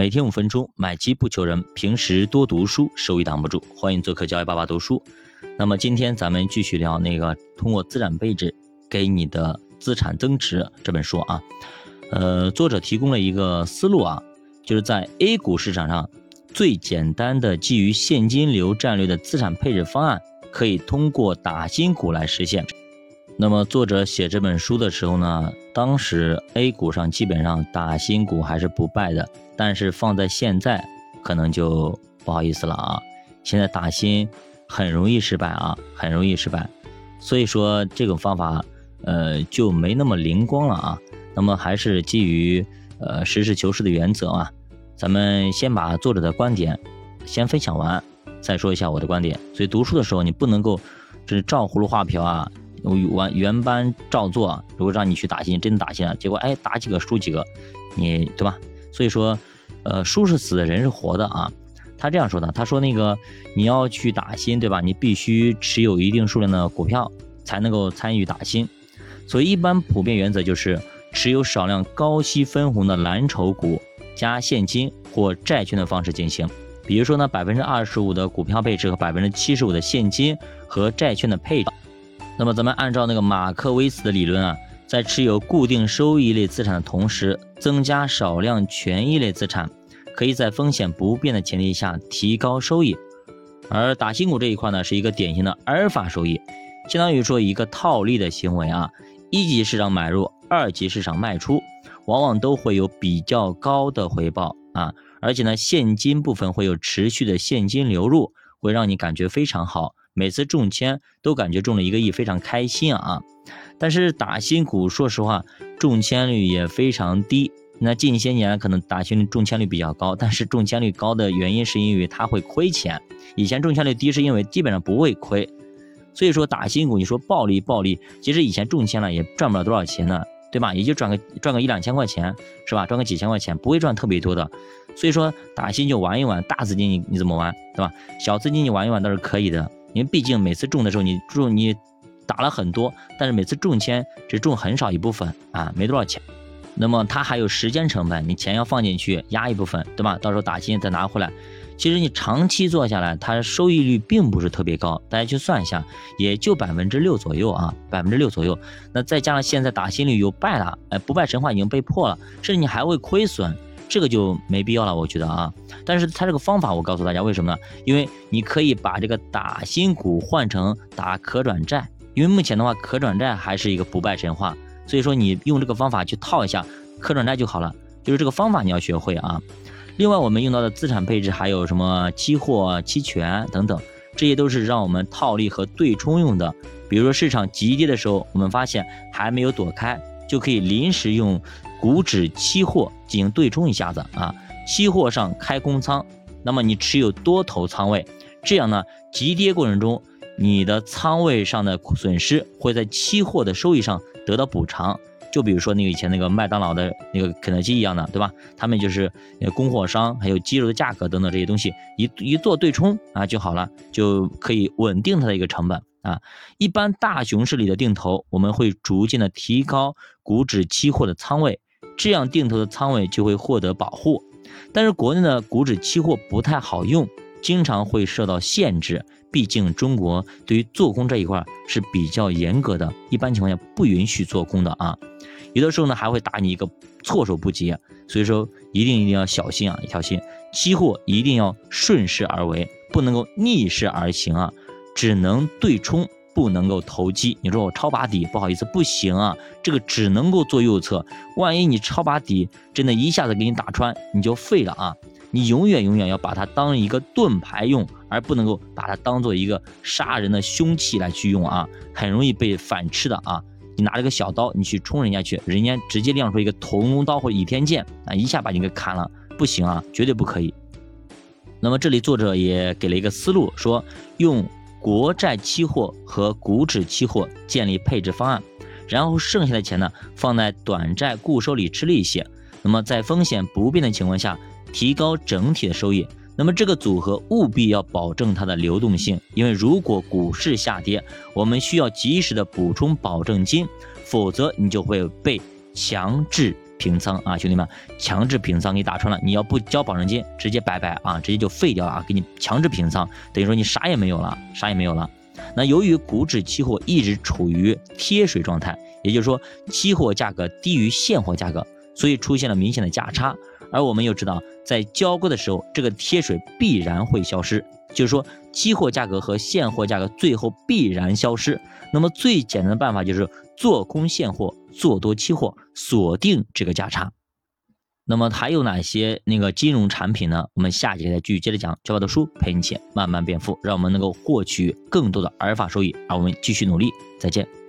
每天五分钟，买基不求人，平时多读书，收益挡不住。欢迎做客教育爸爸读书。那么今天咱们继续聊那个通过资产配置给你的资产增值这本书啊。呃，作者提供了一个思路啊，就是在 A 股市场上最简单的基于现金流战略的资产配置方案，可以通过打新股来实现。那么作者写这本书的时候呢，当时 A 股上基本上打新股还是不败的，但是放在现在可能就不好意思了啊。现在打新很容易失败啊，很容易失败，所以说这种方法呃就没那么灵光了啊。那么还是基于呃实事求是的原则啊，咱们先把作者的观点先分享完，再说一下我的观点。所以读书的时候你不能够这是照葫芦画瓢啊。我原原班照做，如果让你去打新，真打新了，结果哎打几个输几个，你对吧？所以说，呃，书是死的，人是活的啊。他这样说的，他说那个你要去打新，对吧？你必须持有一定数量的股票才能够参与打新。所以一般普遍原则就是持有少量高息分红的蓝筹股加现金或债券的方式进行。比如说呢，百分之二十五的股票配置和百分之七十五的现金和债券的配置。那么咱们按照那个马克威斯的理论啊，在持有固定收益类资产的同时，增加少量权益类资产，可以在风险不变的前提下提高收益。而打新股这一块呢，是一个典型的阿尔法收益，相当于说一个套利的行为啊。一级市场买入，二级市场卖出，往往都会有比较高的回报啊。而且呢，现金部分会有持续的现金流入，会让你感觉非常好。每次中签都感觉中了一个亿，非常开心啊！但是打新股，说实话，中签率也非常低。那近些年可能打新中签率比较高，但是中签率高的原因是因为它会亏钱。以前中签率低是因为基本上不会亏，所以说打新股，你说暴利暴利，其实以前中签了也赚不了多少钱呢，对吧？也就赚个赚个一两千块钱，是吧？赚个几千块钱，不会赚特别多的。所以说打新就玩一玩，大资金你你怎么玩，对吧？小资金你玩一玩倒是可以的。因为毕竟每次中的时候，你中你打了很多，但是每次中签只中很少一部分啊，没多少钱。那么它还有时间成本，你钱要放进去压一部分，对吧？到时候打新再拿回来。其实你长期做下来，它收益率并不是特别高。大家去算一下，也就百分之六左右啊，百分之六左右。那再加上现在打新率又败了，哎，不败神话已经被破了，甚至你还会亏损。这个就没必要了，我觉得啊，但是它这个方法我告诉大家为什么呢？因为你可以把这个打新股换成打可转债，因为目前的话可转债还是一个不败神话，所以说你用这个方法去套一下可转债就好了，就是这个方法你要学会啊。另外我们用到的资产配置还有什么期货、期权等等，这些都是让我们套利和对冲用的。比如说市场急跌的时候，我们发现还没有躲开，就可以临时用。股指期货进行对冲一下子啊，期货上开空仓，那么你持有多头仓位，这样呢，急跌过程中你的仓位上的损失会在期货的收益上得到补偿。就比如说那个以前那个麦当劳的那个肯德基一样的，对吧？他们就是供货商，还有鸡肉的价格等等这些东西，一一做对冲啊就好了，就可以稳定它的一个成本啊。一般大熊市里的定投，我们会逐渐的提高股指期货的仓位。这样定投的仓位就会获得保护，但是国内的股指期货不太好用，经常会受到限制。毕竟中国对于做空这一块是比较严格的，一般情况下不允许做空的啊。有的时候呢还会打你一个措手不及，所以说一定一定要小心啊，一条心。期货一定要顺势而为，不能够逆势而行啊，只能对冲。不能够投机，你说我超把底，不好意思，不行啊，这个只能够做右侧。万一你超把底，真的一下子给你打穿，你就废了啊！你永远永远要把它当一个盾牌用，而不能够把它当做一个杀人的凶器来去用啊，很容易被反吃的啊！你拿着个小刀，你去冲人家去，人家直接亮出一个屠龙刀或倚天剑啊，一下把你给砍了，不行啊，绝对不可以。那么这里作者也给了一个思路，说用。国债期货和股指期货建立配置方案，然后剩下的钱呢放在短债固收里吃利息。那么在风险不变的情况下，提高整体的收益。那么这个组合务必要保证它的流动性，因为如果股市下跌，我们需要及时的补充保证金，否则你就会被强制平仓啊，兄弟们，强制平仓给你打穿了，你要不交保证金，直接拜拜啊，直接就废掉了啊，给你强制平仓，等于说你啥也没有了，啥也没有了。那由于股指期货一直处于贴水状态，也就是说期货价格低于现货价格，所以出现了明显的价差。而我们又知道，在交割的时候，这个贴水必然会消失，就是说期货价格和现货价格最后必然消失。那么最简单的办法就是做空现货，做多期货，锁定这个价差。那么还有哪些那个金融产品呢？我们下节再继续接着讲。教我的书陪你钱慢慢变富，让我们能够获取更多的阿尔法收益。让我们继续努力，再见。